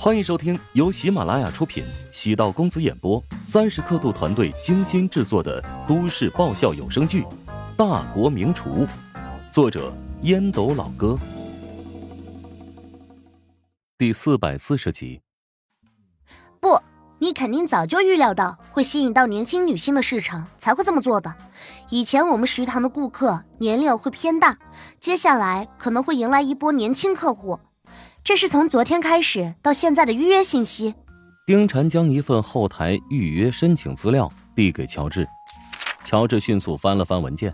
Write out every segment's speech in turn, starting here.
欢迎收听由喜马拉雅出品、喜道公子演播、三十刻度团队精心制作的都市爆笑有声剧《大国名厨》，作者烟斗老哥，第四百四十集。不，你肯定早就预料到会吸引到年轻女性的市场，才会这么做的。以前我们食堂的顾客年龄会偏大，接下来可能会迎来一波年轻客户。这是从昨天开始到现在的预约信息。丁婵将一份后台预约申请资料递给乔治，乔治迅速翻了翻文件，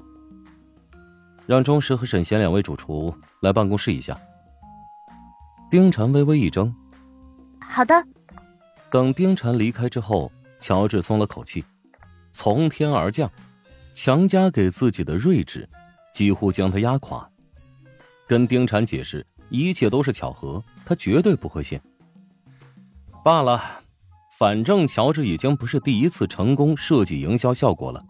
让钟石和沈贤两位主厨来办公室一下。丁婵微微一怔，好的。等丁婵离开之后，乔治松了口气，从天而降，强加给自己的睿智，几乎将他压垮。跟丁婵解释。一切都是巧合，他绝对不会信。罢了，反正乔治已经不是第一次成功设计营销效果了，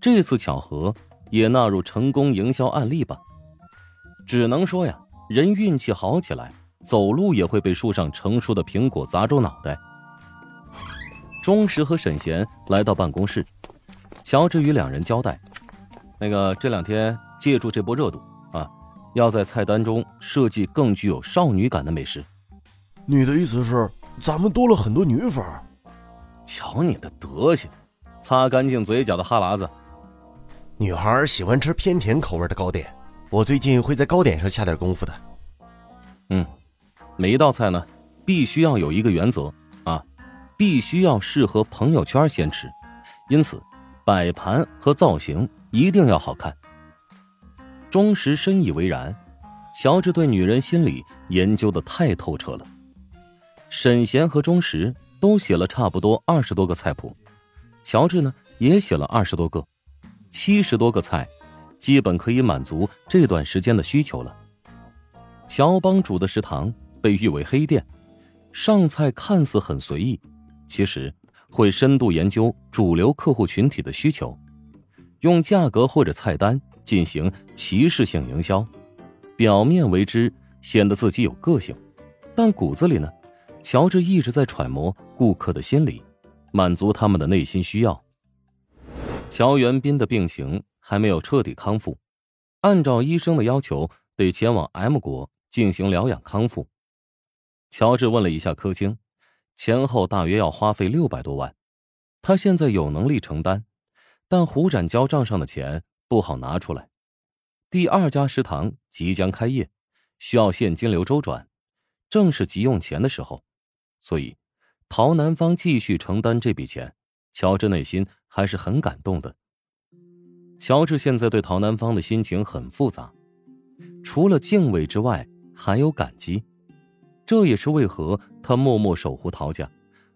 这次巧合也纳入成功营销案例吧。只能说呀，人运气好起来，走路也会被树上成熟的苹果砸中脑袋。钟石和沈贤来到办公室，乔治与两人交代：“那个这两天借助这波热度啊。”要在菜单中设计更具有少女感的美食。你的意思是，咱们多了很多女粉？瞧你的德行，擦干净嘴角的哈喇子。女孩喜欢吃偏甜口味的糕点，我最近会在糕点上下点功夫的。嗯，每一道菜呢，必须要有一个原则啊，必须要适合朋友圈先吃，因此摆盘和造型一定要好看。钟石深以为然，乔治对女人心理研究的太透彻了。沈贤和钟石都写了差不多二十多个菜谱，乔治呢也写了二十多个，七十多个菜，基本可以满足这段时间的需求了。乔帮主的食堂被誉为黑店，上菜看似很随意，其实会深度研究主流客户群体的需求，用价格或者菜单。进行歧视性营销，表面为之显得自己有个性，但骨子里呢，乔治一直在揣摩顾客的心理，满足他们的内心需要。乔元斌的病情还没有彻底康复，按照医生的要求，得前往 M 国进行疗养康复。乔治问了一下柯青，前后大约要花费六百多万，他现在有能力承担，但胡展交账上的钱。不好拿出来。第二家食堂即将开业，需要现金流周转，正是急用钱的时候，所以陶南方继续承担这笔钱，乔治内心还是很感动的。乔治现在对陶南方的心情很复杂，除了敬畏之外，还有感激。这也是为何他默默守护陶家，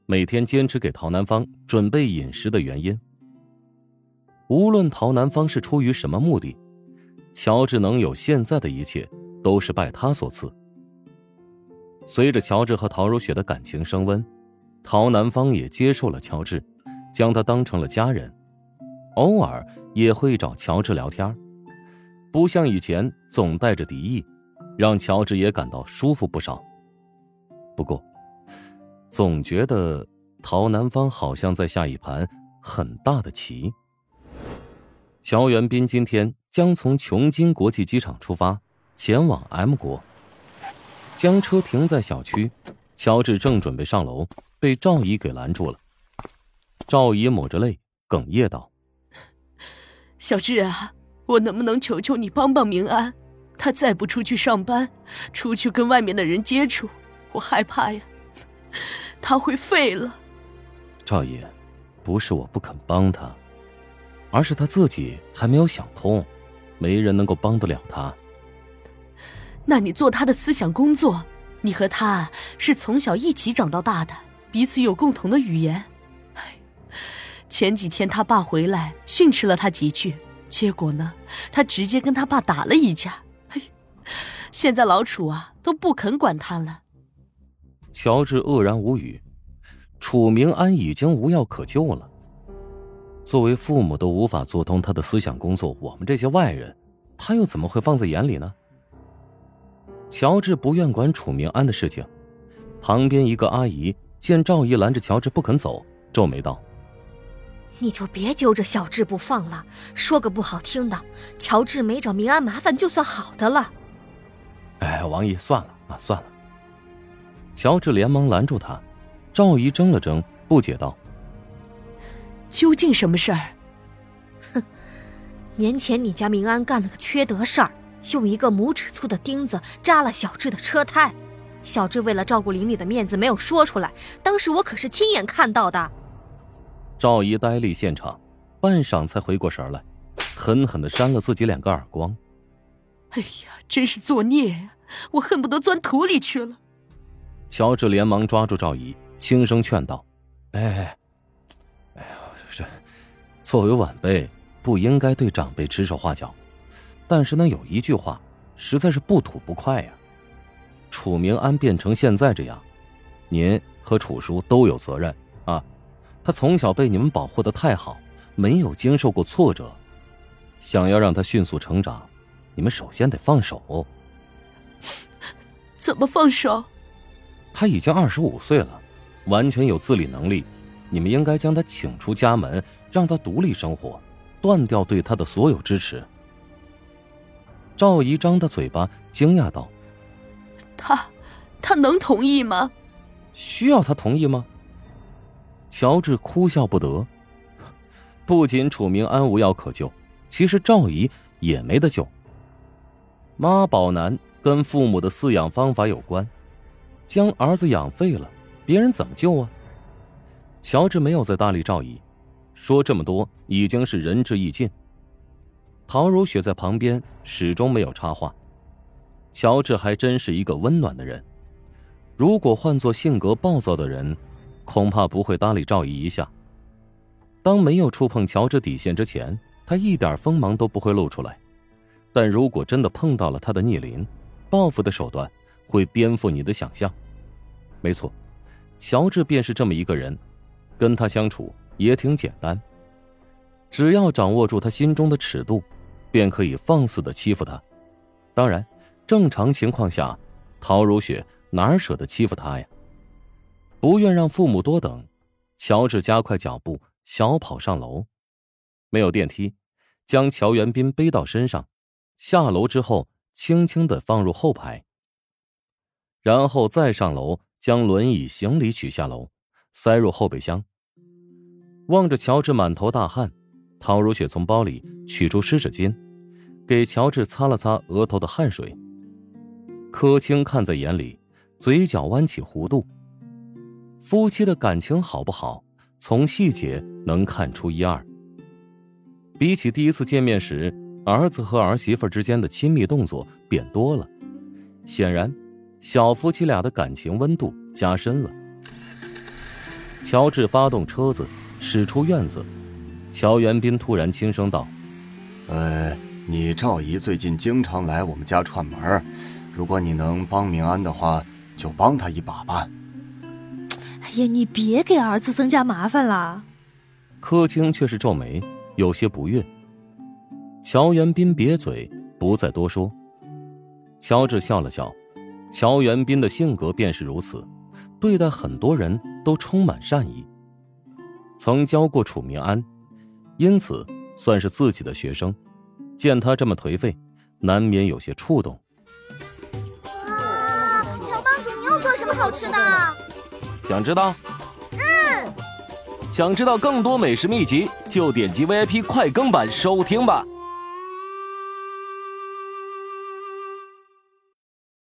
每天坚持给陶南方准备饮食的原因。无论陶南方是出于什么目的，乔治能有现在的一切，都是拜他所赐。随着乔治和陶如雪的感情升温，陶南方也接受了乔治，将他当成了家人，偶尔也会找乔治聊天，不像以前总带着敌意，让乔治也感到舒服不少。不过，总觉得陶南方好像在下一盘很大的棋。乔元斌今天将从琼金国际机场出发，前往 M 国。将车停在小区，乔治正准备上楼，被赵姨给拦住了。赵姨抹着泪，哽咽道：“小志啊，我能不能求求你帮帮明安？他再不出去上班，出去跟外面的人接触，我害怕呀，他会废了。”赵姨，不是我不肯帮他。而是他自己还没有想通，没人能够帮得了他。那你做他的思想工作，你和他是从小一起长到大的，彼此有共同的语言。哎，前几天他爸回来训斥了他几句，结果呢，他直接跟他爸打了一架。哎，现在老楚啊都不肯管他了。乔治愕然无语，楚明安已经无药可救了。作为父母都无法做通他的思想工作，我们这些外人，他又怎么会放在眼里呢？乔治不愿管楚明安的事情，旁边一个阿姨见赵姨拦着乔治不肯走，皱眉道：“你就别揪着小智不放了。说个不好听的，乔治没找明安麻烦就算好的了。”哎，王姨，算了啊，算了。乔治连忙拦住他，赵姨怔了怔，不解道：“究竟什么事儿？”哼，年前你家明安干了个缺德事儿，用一个拇指粗的钉子扎了小智的车胎。小智为了照顾邻里的面子，没有说出来。当时我可是亲眼看到的。赵姨呆立现场，半晌才回过神来，狠狠的扇了自己两个耳光。哎呀，真是作孽呀！我恨不得钻土里去了。乔治连忙抓住赵姨，轻声劝道：“哎，哎作为晚辈，不应该对长辈指手画脚。但是呢，有一句话，实在是不吐不快呀。楚明安变成现在这样，您和楚叔都有责任啊。他从小被你们保护的太好，没有经受过挫折，想要让他迅速成长，你们首先得放手。怎么放手？”他已经二十五岁了，完全有自理能力。你们应该将他请出家门，让他独立生活，断掉对他的所有支持。赵姨张大嘴巴，惊讶道：“他，他能同意吗？需要他同意吗？”乔治哭笑不得。不仅楚明安无药可救，其实赵姨也没得救。妈宝男跟父母的饲养方法有关。将儿子养废了，别人怎么救啊？乔治没有再搭理赵姨，说这么多已经是仁至义尽。陶如雪在旁边始终没有插话。乔治还真是一个温暖的人，如果换做性格暴躁的人，恐怕不会搭理赵姨一下。当没有触碰乔治底线之前，他一点锋芒都不会露出来。但如果真的碰到了他的逆鳞，报复的手段。会颠覆你的想象，没错，乔治便是这么一个人，跟他相处也挺简单，只要掌握住他心中的尺度，便可以放肆的欺负他。当然，正常情况下，陶如雪哪舍得欺负他呀？不愿让父母多等，乔治加快脚步，小跑上楼。没有电梯，将乔元斌背到身上，下楼之后，轻轻的放入后排。然后再上楼，将轮椅行李取下楼，塞入后备箱。望着乔治满头大汗，陶如雪从包里取出湿纸巾，给乔治擦了擦额头的汗水。柯青看在眼里，嘴角弯起弧度。夫妻的感情好不好，从细节能看出一二。比起第一次见面时，儿子和儿媳妇之间的亲密动作变多了，显然。小夫妻俩的感情温度加深了。乔治发动车子驶出院子，乔元斌突然轻声道：“呃，你赵姨最近经常来我们家串门，如果你能帮明安的话，就帮他一把吧。”哎呀，你别给儿子增加麻烦了。柯青却是皱眉，有些不悦。乔元斌瘪嘴，不再多说。乔治笑了笑。乔元斌的性格便是如此，对待很多人都充满善意。曾教过楚明安，因此算是自己的学生。见他这么颓废，难免有些触动。哇，乔帮主，你又做什么好吃的？想知道？嗯。想知道更多美食秘籍，就点击 VIP 快更版收听吧。